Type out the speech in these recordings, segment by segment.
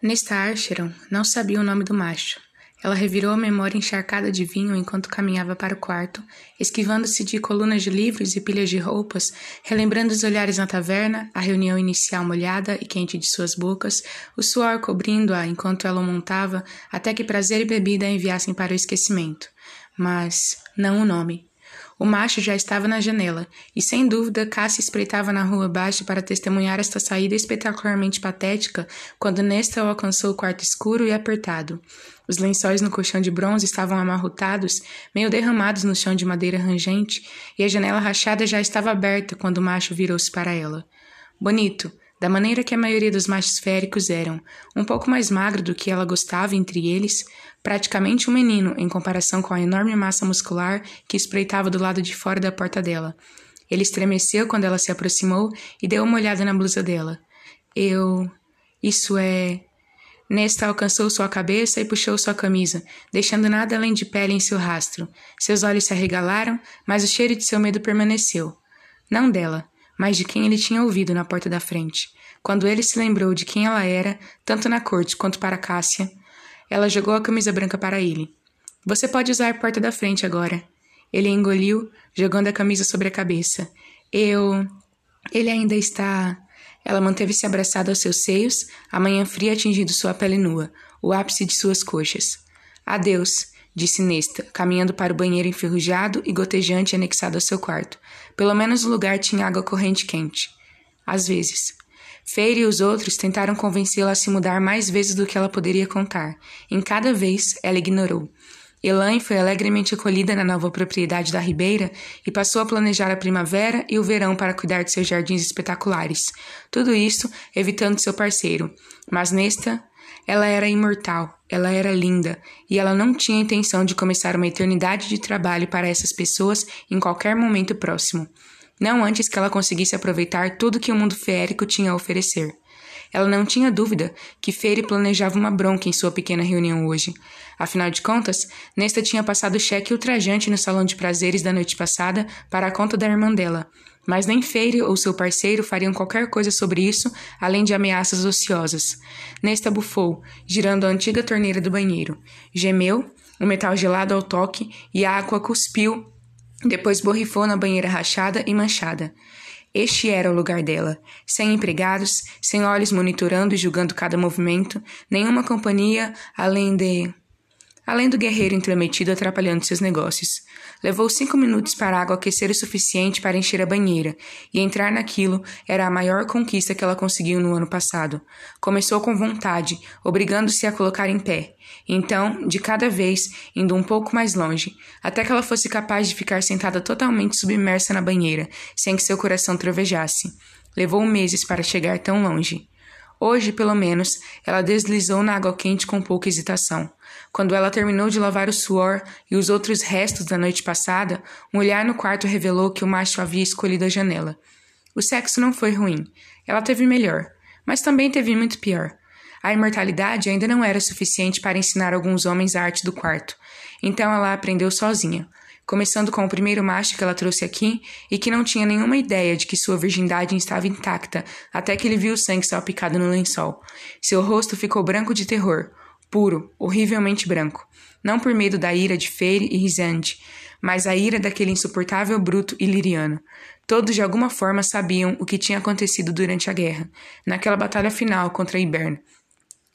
Nesta Archeron não sabia o nome do macho. Ela revirou a memória encharcada de vinho enquanto caminhava para o quarto, esquivando-se de colunas de livros e pilhas de roupas, relembrando os olhares na taverna, a reunião inicial molhada e quente de suas bocas, o suor cobrindo-a enquanto ela o montava, até que prazer e bebida a enviassem para o esquecimento. Mas não o nome. O macho já estava na janela, e sem dúvida Cassie espreitava na rua abaixo para testemunhar esta saída espetacularmente patética quando Nesta alcançou o quarto escuro e apertado. Os lençóis no colchão de bronze estavam amarrotados, meio derramados no chão de madeira rangente, e a janela rachada já estava aberta quando o macho virou-se para ela. Bonito, da maneira que a maioria dos machos féricos eram, um pouco mais magro do que ela gostava entre eles, praticamente um menino em comparação com a enorme massa muscular que espreitava do lado de fora da porta dela. Ele estremeceu quando ela se aproximou e deu uma olhada na blusa dela. Eu. Isso é. Nesta alcançou sua cabeça e puxou sua camisa, deixando nada além de pele em seu rastro. Seus olhos se arregalaram, mas o cheiro de seu medo permaneceu. Não dela, mas de quem ele tinha ouvido na porta da frente. Quando ele se lembrou de quem ela era, tanto na corte quanto para Cássia, ela jogou a camisa branca para ele. Você pode usar a porta da frente agora. Ele engoliu, jogando a camisa sobre a cabeça. Eu. Ele ainda está. Ela manteve-se abraçada aos seus seios, a manhã fria atingindo sua pele nua, o ápice de suas coxas. Adeus disse Nesta, caminhando para o banheiro enferrujado e gotejante anexado ao seu quarto. Pelo menos o lugar tinha água corrente quente. Às vezes. Feire e os outros tentaram convencê-la a se mudar mais vezes do que ela poderia contar. Em cada vez, ela ignorou. Elaine foi alegremente acolhida na nova propriedade da Ribeira e passou a planejar a primavera e o verão para cuidar de seus jardins espetaculares. Tudo isso evitando seu parceiro. Mas Nesta ela era imortal, ela era linda, e ela não tinha intenção de começar uma eternidade de trabalho para essas pessoas em qualquer momento próximo. Não antes que ela conseguisse aproveitar tudo que o mundo feérico tinha a oferecer. Ela não tinha dúvida que Feire planejava uma bronca em sua pequena reunião hoje. Afinal de contas, Nesta tinha passado cheque ultrajante no salão de prazeres da noite passada para a conta da irmã dela, mas nem Feire ou seu parceiro fariam qualquer coisa sobre isso, além de ameaças ociosas. Nesta bufou, girando a antiga torneira do banheiro. Gemeu, o metal gelado ao toque, e a água cuspiu, depois borrifou na banheira rachada e manchada. Este era o lugar dela, sem empregados, sem olhos monitorando e julgando cada movimento, nenhuma companhia além de além do guerreiro intrometido atrapalhando seus negócios. Levou cinco minutos para a água aquecer o suficiente para encher a banheira, e entrar naquilo era a maior conquista que ela conseguiu no ano passado. Começou com vontade, obrigando-se a colocar em pé. Então, de cada vez, indo um pouco mais longe, até que ela fosse capaz de ficar sentada totalmente submersa na banheira, sem que seu coração trovejasse. Levou meses para chegar tão longe. Hoje, pelo menos, ela deslizou na água quente com pouca hesitação. Quando ela terminou de lavar o suor e os outros restos da noite passada, um olhar no quarto revelou que o macho havia escolhido a janela. O sexo não foi ruim. Ela teve melhor, mas também teve muito pior. A imortalidade ainda não era suficiente para ensinar alguns homens a arte do quarto. Então ela aprendeu sozinha, começando com o primeiro macho que ela trouxe aqui e que não tinha nenhuma ideia de que sua virgindade estava intacta até que ele viu o sangue salpicado no lençol. Seu rosto ficou branco de terror, puro, horrivelmente branco, não por medo da ira de Feire e Risande, mas a ira daquele insuportável bruto iliriano. Todos de alguma forma sabiam o que tinha acontecido durante a guerra, naquela batalha final contra Ibern.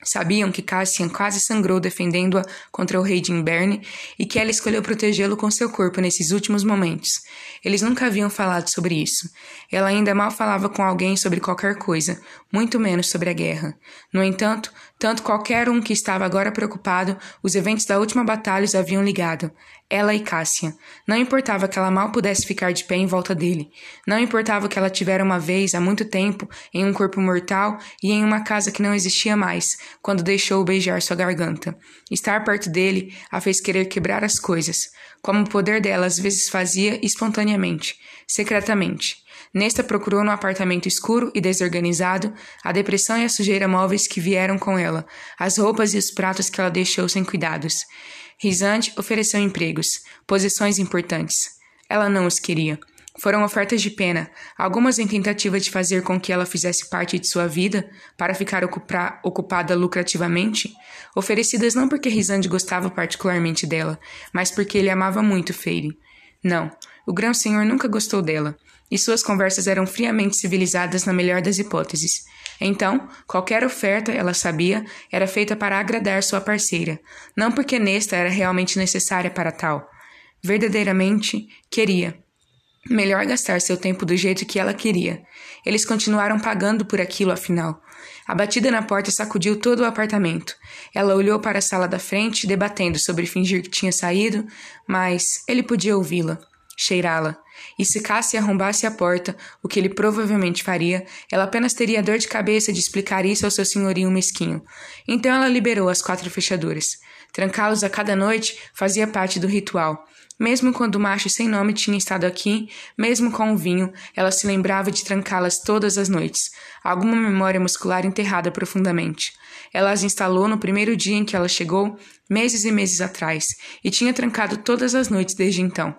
Sabiam que Cassian quase sangrou defendendo-a contra o rei de Inverne e que ela escolheu protegê-lo com seu corpo nesses últimos momentos. Eles nunca haviam falado sobre isso. Ela ainda mal falava com alguém sobre qualquer coisa, muito menos sobre a guerra. No entanto, tanto qualquer um que estava agora preocupado, os eventos da última batalha os haviam ligado ela e Cássia. Não importava que ela mal pudesse ficar de pé em volta dele. Não importava que ela tivera uma vez, há muito tempo, em um corpo mortal e em uma casa que não existia mais, quando deixou beijar sua garganta. Estar perto dele a fez querer quebrar as coisas, como o poder dela às vezes fazia espontaneamente, secretamente. Nesta procurou no apartamento escuro e desorganizado a depressão e a sujeira móveis que vieram com ela, as roupas e os pratos que ela deixou sem cuidados. Risante ofereceu empregos, posições importantes. Ela não os queria. Foram ofertas de pena, algumas em tentativa de fazer com que ela fizesse parte de sua vida, para ficar ocupada lucrativamente, oferecidas não porque Risande gostava particularmente dela, mas porque ele amava muito Feire. Não, o grão senhor nunca gostou dela, e suas conversas eram friamente civilizadas na melhor das hipóteses. Então, qualquer oferta, ela sabia, era feita para agradar sua parceira, não porque nesta era realmente necessária para tal. Verdadeiramente queria. Melhor gastar seu tempo do jeito que ela queria. Eles continuaram pagando por aquilo, afinal. A batida na porta sacudiu todo o apartamento. Ela olhou para a sala da frente, debatendo sobre fingir que tinha saído, mas ele podia ouvi-la, cheirá-la. E se Cassie arrombasse a porta, o que ele provavelmente faria, ela apenas teria dor de cabeça de explicar isso ao seu senhorio mesquinho. Então ela liberou as quatro fechaduras. Trancá-los a cada noite fazia parte do ritual. Mesmo quando o macho sem nome tinha estado aqui, mesmo com o vinho, ela se lembrava de trancá-las todas as noites, alguma memória muscular enterrada profundamente. Ela as instalou no primeiro dia em que ela chegou, meses e meses atrás, e tinha trancado todas as noites desde então.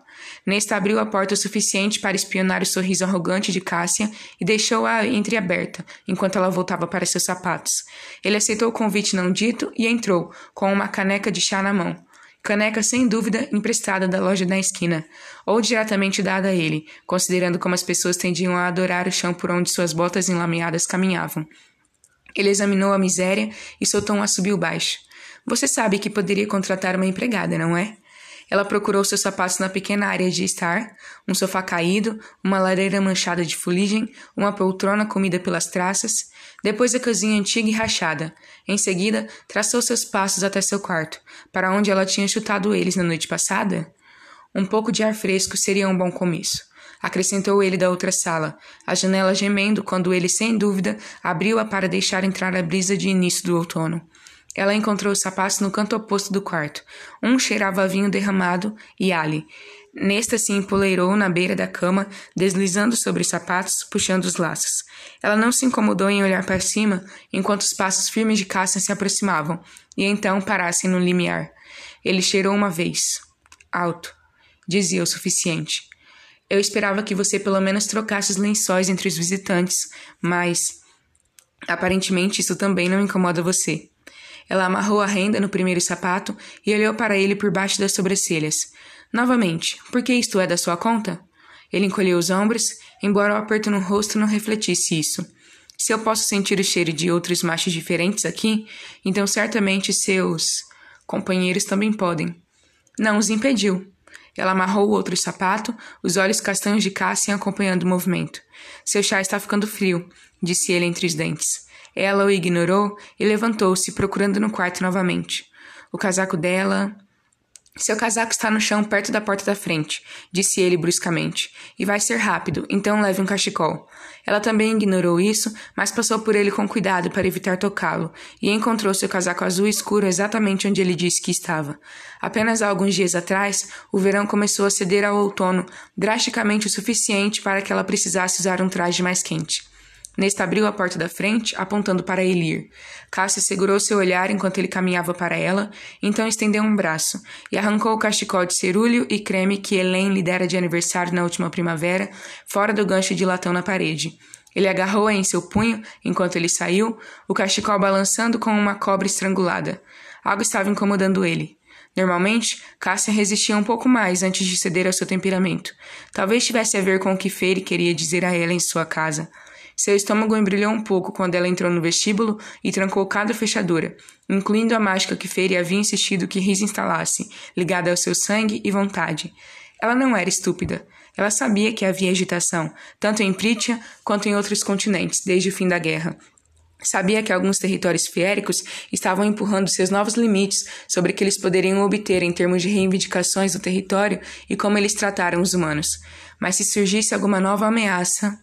Nesta abriu a porta o suficiente para espionar o sorriso arrogante de Cássia e deixou-a entreaberta, enquanto ela voltava para seus sapatos. Ele aceitou o convite não dito e entrou, com uma caneca de chá na mão. Caneca sem dúvida emprestada da loja da esquina, ou diretamente dada a ele, considerando como as pessoas tendiam a adorar o chão por onde suas botas enlameadas caminhavam. Ele examinou a miséria e soltou um assobio baixo. Você sabe que poderia contratar uma empregada, não é? Ela procurou seus sapatos na pequena área de estar, um sofá caído, uma lareira manchada de fuligem, uma poltrona comida pelas traças, depois a cozinha antiga e rachada. Em seguida, traçou seus passos até seu quarto, para onde ela tinha chutado eles na noite passada. Um pouco de ar fresco seria um bom começo. Acrescentou ele da outra sala, a janela gemendo quando ele, sem dúvida, abriu-a para deixar entrar a brisa de início do outono. Ela encontrou os sapatos no canto oposto do quarto. Um cheirava a vinho derramado e ali. Nesta se empoleirou na beira da cama, deslizando sobre os sapatos, puxando os laços. Ela não se incomodou em olhar para cima enquanto os passos firmes de Cassia se aproximavam, e então parassem no limiar. Ele cheirou uma vez. Alto. Dizia o suficiente. Eu esperava que você pelo menos trocasse os lençóis entre os visitantes, mas. Aparentemente isso também não incomoda você. Ela amarrou a renda no primeiro sapato e olhou para ele por baixo das sobrancelhas. Novamente, por que isto é da sua conta? Ele encolheu os ombros, embora o aperto no rosto não refletisse isso. Se eu posso sentir o cheiro de outros machos diferentes aqui, então certamente seus companheiros também podem. Não os impediu. Ela amarrou o outro sapato, os olhos castanhos de Cassian acompanhando o movimento. Seu chá está ficando frio, disse ele entre os dentes. Ela o ignorou e levantou-se, procurando no quarto novamente. O casaco dela. Seu casaco está no chão perto da porta da frente, disse ele bruscamente, e vai ser rápido, então leve um cachecol. Ela também ignorou isso, mas passou por ele com cuidado para evitar tocá-lo, e encontrou seu casaco azul escuro exatamente onde ele disse que estava. Apenas há alguns dias atrás, o verão começou a ceder ao outono, drasticamente o suficiente para que ela precisasse usar um traje mais quente. Nesta abriu a porta da frente, apontando para Elir. Cássia segurou seu olhar enquanto ele caminhava para ela, então estendeu um braço e arrancou o cachecol de cerúleo e creme que Helene lhe dera de aniversário na última primavera, fora do gancho de latão na parede. Ele agarrou-a em seu punho enquanto ele saiu, o cachecol balançando como uma cobra estrangulada. Algo estava incomodando ele. Normalmente, Cássia resistia um pouco mais antes de ceder ao seu temperamento. Talvez tivesse a ver com o que Feire queria dizer a ela em sua casa. Seu estômago embrulhou um pouco quando ela entrou no vestíbulo e trancou cada fechadura, incluindo a mágica que Feire havia insistido que Riz instalasse, ligada ao seu sangue e vontade. Ela não era estúpida. Ela sabia que havia agitação, tanto em Prítia quanto em outros continentes, desde o fim da guerra. Sabia que alguns territórios fiéricos estavam empurrando seus novos limites sobre o que eles poderiam obter em termos de reivindicações do território e como eles trataram os humanos. Mas se surgisse alguma nova ameaça,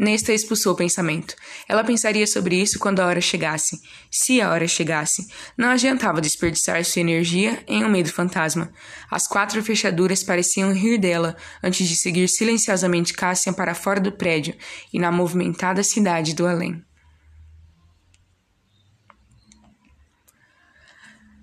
Nesta expulsou o pensamento. Ela pensaria sobre isso quando a hora chegasse. Se a hora chegasse. Não adiantava desperdiçar sua energia em um medo fantasma. As quatro fechaduras pareciam rir dela antes de seguir silenciosamente Cassian para fora do prédio e na movimentada cidade do além.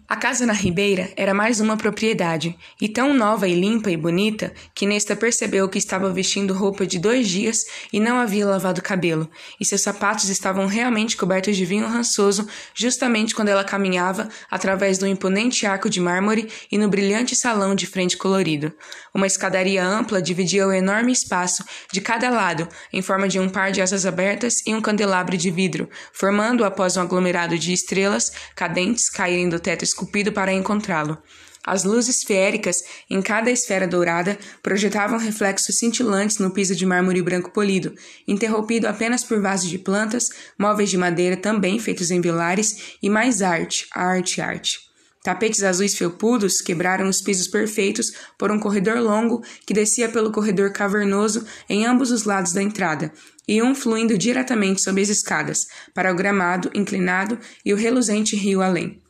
A casa na Ribeira era mais uma propriedade, e tão nova e limpa e bonita que Nesta percebeu que estava vestindo roupa de dois dias e não havia lavado cabelo, e seus sapatos estavam realmente cobertos de vinho rançoso justamente quando ela caminhava através do imponente arco de mármore e no brilhante salão de frente colorido. Uma escadaria ampla dividia o enorme espaço de cada lado em forma de um par de asas abertas e um candelabro de vidro, formando, após um aglomerado de estrelas cadentes caírem do teto esculpido para encontrá-lo. As luzes feéricas em cada esfera dourada projetavam reflexos cintilantes no piso de mármore branco polido, interrompido apenas por vasos de plantas, móveis de madeira também feitos em vilares e mais arte, arte, arte. Tapetes azuis felpudos quebraram os pisos perfeitos por um corredor longo que descia pelo corredor cavernoso em ambos os lados da entrada, e um fluindo diretamente sob as escadas, para o gramado inclinado e o reluzente rio além.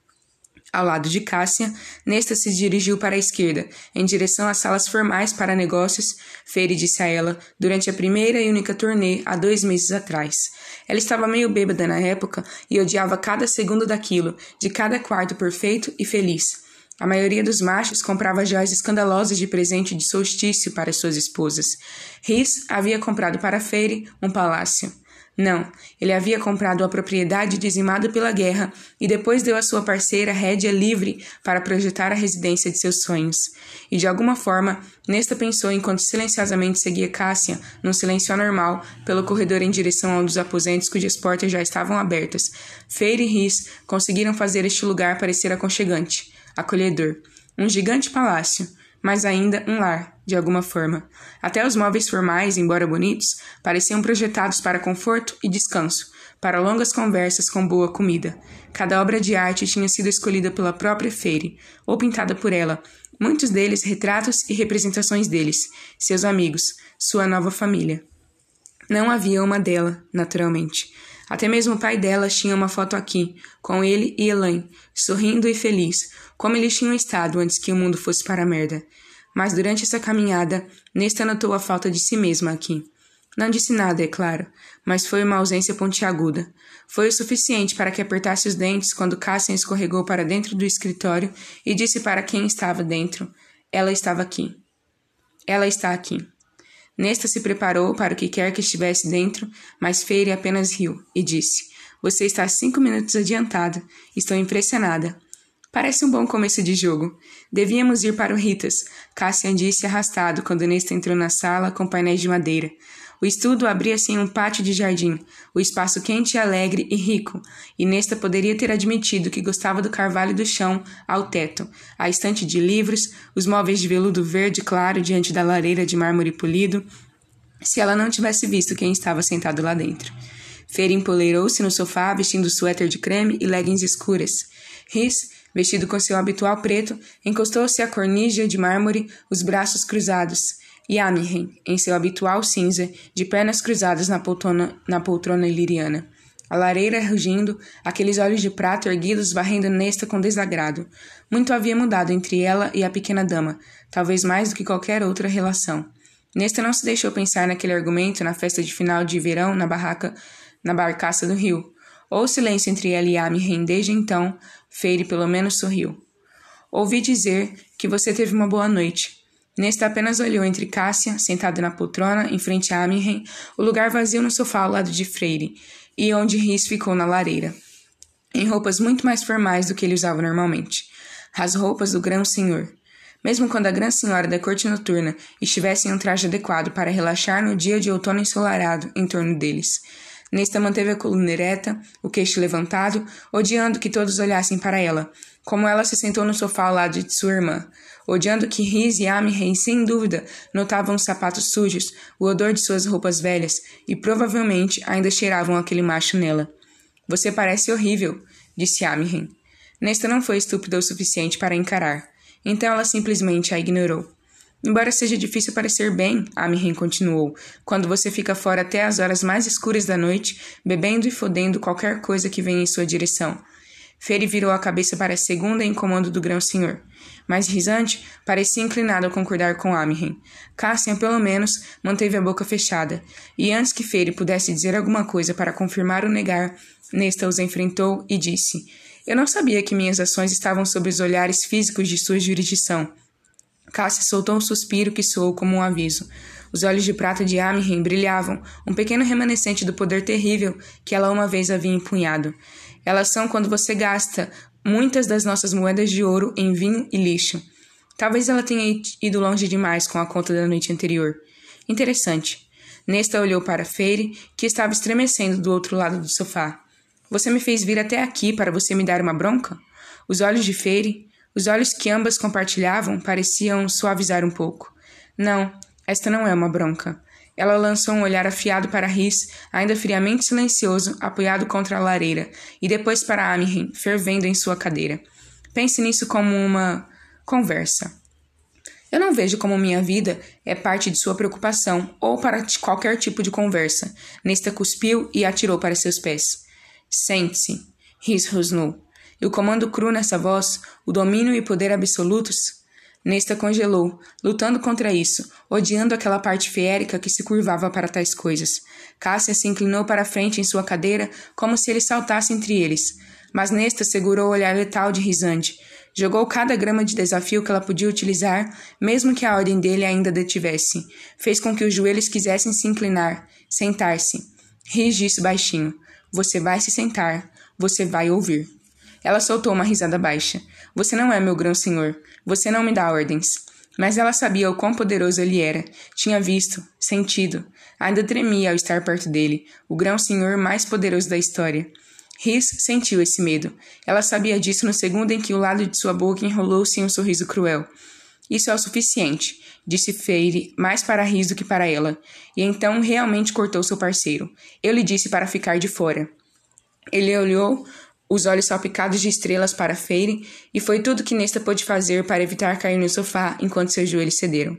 Ao lado de Cássia, Nesta se dirigiu para a esquerda, em direção às salas formais para negócios, Feire disse a ela, durante a primeira e única turnê há dois meses atrás. Ela estava meio bêbada na época e odiava cada segundo daquilo, de cada quarto perfeito e feliz. A maioria dos machos comprava joias escandalosas de presente de solstício para suas esposas. Riz havia comprado para Feire um palácio. Não, ele havia comprado a propriedade dizimada pela guerra e depois deu à sua parceira rédea livre para projetar a residência de seus sonhos. E de alguma forma, Nesta pensou enquanto silenciosamente seguia Cássia, num silêncio anormal, pelo corredor em direção a um dos aposentos cujas portas já estavam abertas. Feire e Riz conseguiram fazer este lugar parecer aconchegante, acolhedor. Um gigante palácio, mas ainda um lar, de alguma forma. Até os móveis formais, embora bonitos, pareciam projetados para conforto e descanso, para longas conversas com boa comida. Cada obra de arte tinha sido escolhida pela própria Feire, ou pintada por ela, muitos deles retratos e representações deles, seus amigos, sua nova família. Não havia uma dela, naturalmente. Até mesmo o pai dela tinha uma foto aqui, com ele e Elaine, sorrindo e feliz, como eles tinham estado antes que o mundo fosse para a merda. Mas durante essa caminhada, Nesta notou a falta de si mesma aqui. Não disse nada, é claro, mas foi uma ausência pontiaguda. Foi o suficiente para que apertasse os dentes quando Cassian escorregou para dentro do escritório e disse para quem estava dentro: Ela estava aqui. Ela está aqui. Nesta se preparou para o que quer que estivesse dentro, mas Feire apenas riu e disse: Você está cinco minutos adiantada. Estou impressionada. Parece um bom começo de jogo. Devíamos ir para o Ritas, Cassian disse arrastado quando Nesta entrou na sala com painéis de madeira. O estudo abria-se em um pátio de jardim, o espaço quente alegre e rico, e Nesta poderia ter admitido que gostava do carvalho do chão ao teto, a estante de livros, os móveis de veludo verde claro diante da lareira de mármore polido, se ela não tivesse visto quem estava sentado lá dentro. Feira empoleirou-se no sofá vestindo suéter de creme e leggings escuras. Riz Vestido com seu habitual preto, encostou-se à cornija de mármore, os braços cruzados, e Amihen, em seu habitual cinza, de pernas cruzadas na poltrona, na poltrona iliriana. A lareira rugindo, aqueles olhos de prato erguidos varrendo Nesta com desagrado. Muito havia mudado entre ela e a pequena dama, talvez mais do que qualquer outra relação. Nesta não se deixou pensar naquele argumento na festa de final de verão na barraca, na barcaça do rio. Ou o silêncio entre ela e Amihen desde então, Feire pelo menos sorriu. Ouvi dizer que você teve uma boa noite. Nesta apenas olhou entre Cássia, sentada na poltrona, em frente a Amihen, o lugar vazio no sofá ao lado de Freire, e onde Riz ficou na lareira. Em roupas muito mais formais do que ele usava normalmente. As roupas do grão-senhor. Mesmo quando a grã senhora da corte noturna estivesse em um traje adequado para relaxar no dia de outono ensolarado em torno deles. Nesta manteve a coluna ereta, o queixo levantado, odiando que todos olhassem para ela, como ela se sentou no sofá ao lado de sua irmã, odiando que Riz e Amrei, sem dúvida, notavam os sapatos sujos, o odor de suas roupas velhas, e provavelmente ainda cheiravam aquele macho nela. Você parece horrível, disse Amrei. Nesta não foi estúpida o suficiente para encarar, então ela simplesmente a ignorou. Embora seja difícil parecer bem, Amihen continuou, quando você fica fora até as horas mais escuras da noite, bebendo e fodendo qualquer coisa que venha em sua direção. Fere virou a cabeça para a segunda em comando do grão-senhor. Mas Risante parecia inclinado a concordar com Amihen. Cassian, pelo menos, manteve a boca fechada, e antes que Fere pudesse dizer alguma coisa para confirmar ou negar, Nesta os enfrentou e disse: Eu não sabia que minhas ações estavam sob os olhares físicos de sua jurisdição. Cássia soltou um suspiro que soou como um aviso. Os olhos de prata de Amihen brilhavam, um pequeno remanescente do poder terrível que ela uma vez havia empunhado. Elas são quando você gasta muitas das nossas moedas de ouro em vinho e lixo. Talvez ela tenha ido longe demais com a conta da noite anterior. Interessante. Nesta olhou para Feire, que estava estremecendo do outro lado do sofá. Você me fez vir até aqui para você me dar uma bronca? Os olhos de Feire, os olhos que ambas compartilhavam, pareciam suavizar um pouco. Não, esta não é uma bronca. Ela lançou um olhar afiado para Riz, ainda friamente silencioso, apoiado contra a lareira, e depois para Amihin, fervendo em sua cadeira. Pense nisso como uma conversa. Eu não vejo como minha vida é parte de sua preocupação ou para qualquer tipo de conversa. Nesta cuspiu e atirou para seus pés. Sente-se, Riz rosnou. E o comando cru nessa voz, o domínio e poder absolutos, Nesta congelou, lutando contra isso, odiando aquela parte fiérica que se curvava para tais coisas. Cássia se inclinou para frente em sua cadeira, como se ele saltasse entre eles. Mas Nesta segurou o olhar letal de Risante. Jogou cada grama de desafio que ela podia utilizar, mesmo que a ordem dele ainda detivesse. Fez com que os joelhos quisessem se inclinar, sentar-se. Riz disse baixinho: Você vai se sentar, você vai ouvir. Ela soltou uma risada baixa. Você não é meu grão-senhor. Você não me dá ordens. Mas ela sabia o quão poderoso ele era. Tinha visto, sentido. Ainda tremia ao estar perto dele, o grão-senhor mais poderoso da história. Riz sentiu esse medo. Ela sabia disso no segundo em que o lado de sua boca enrolou-se em um sorriso cruel. Isso é o suficiente, disse Feire, mais para Riz do que para ela, e então realmente cortou seu parceiro. Eu lhe disse para ficar de fora. Ele olhou os olhos salpicados de estrelas para Feire, e foi tudo que Nesta pôde fazer para evitar cair no sofá enquanto seus joelhos cederam.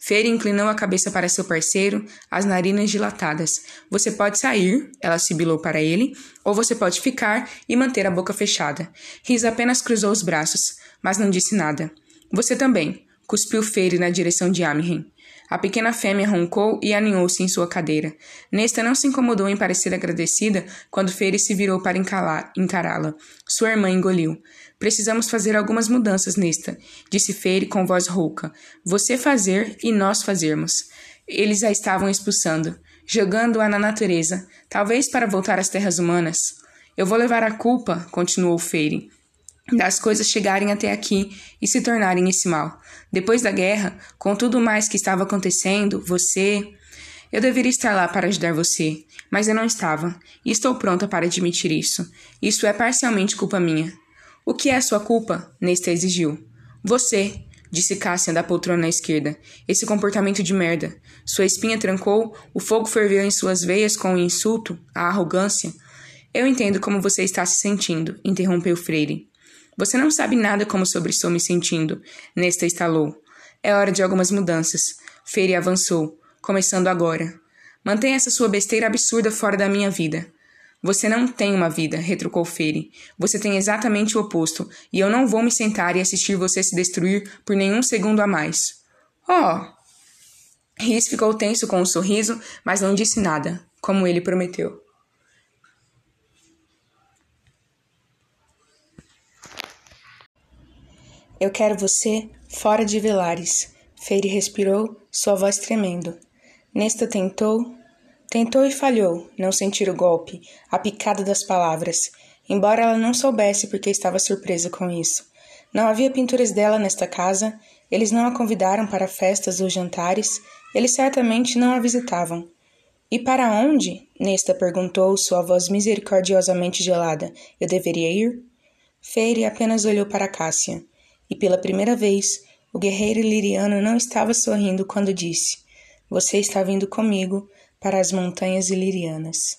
Feire inclinou a cabeça para seu parceiro, as narinas dilatadas. Você pode sair, ela sibilou para ele, ou você pode ficar e manter a boca fechada. Riz apenas cruzou os braços, mas não disse nada. Você também, cuspiu Feire na direção de Amihen. A pequena fêmea roncou e aninhou-se em sua cadeira. Nesta não se incomodou em parecer agradecida quando Feire se virou para encará-la. Sua irmã engoliu. Precisamos fazer algumas mudanças nesta, disse Feire com voz rouca. Você fazer e nós fazermos. Eles a estavam expulsando, jogando-a na natureza, talvez para voltar às terras humanas. Eu vou levar a culpa, continuou Feire das coisas chegarem até aqui e se tornarem esse mal. Depois da guerra, com tudo mais que estava acontecendo, você. Eu deveria estar lá para ajudar você, mas eu não estava, e estou pronta para admitir isso. Isso é parcialmente culpa minha. O que é sua culpa? Nesta exigiu. Você, disse Cassian da poltrona à esquerda. Esse comportamento de merda. Sua espinha trancou, o fogo ferveu em suas veias com o insulto, a arrogância. Eu entendo como você está se sentindo, interrompeu Freire. Você não sabe nada como sobre estou me sentindo. Nesta estalou. É hora de algumas mudanças. Feire avançou, começando agora. Mantenha essa sua besteira absurda fora da minha vida. Você não tem uma vida, retrucou Feire. Você tem exatamente o oposto, e eu não vou me sentar e assistir você se destruir por nenhum segundo a mais. Oh! Riz ficou tenso com um sorriso, mas não disse nada, como ele prometeu. Eu quero você fora de Velares. Feire respirou, sua voz tremendo. Nesta tentou, tentou e falhou, não sentir o golpe, a picada das palavras, embora ela não soubesse porque estava surpresa com isso. Não havia pinturas dela nesta casa, eles não a convidaram para festas ou jantares, eles certamente não a visitavam. E para onde? Nesta perguntou, sua voz misericordiosamente gelada. Eu deveria ir? Feire apenas olhou para Cássia e pela primeira vez o guerreiro iliriano não estava sorrindo quando disse: Você está vindo comigo para as montanhas ilirianas.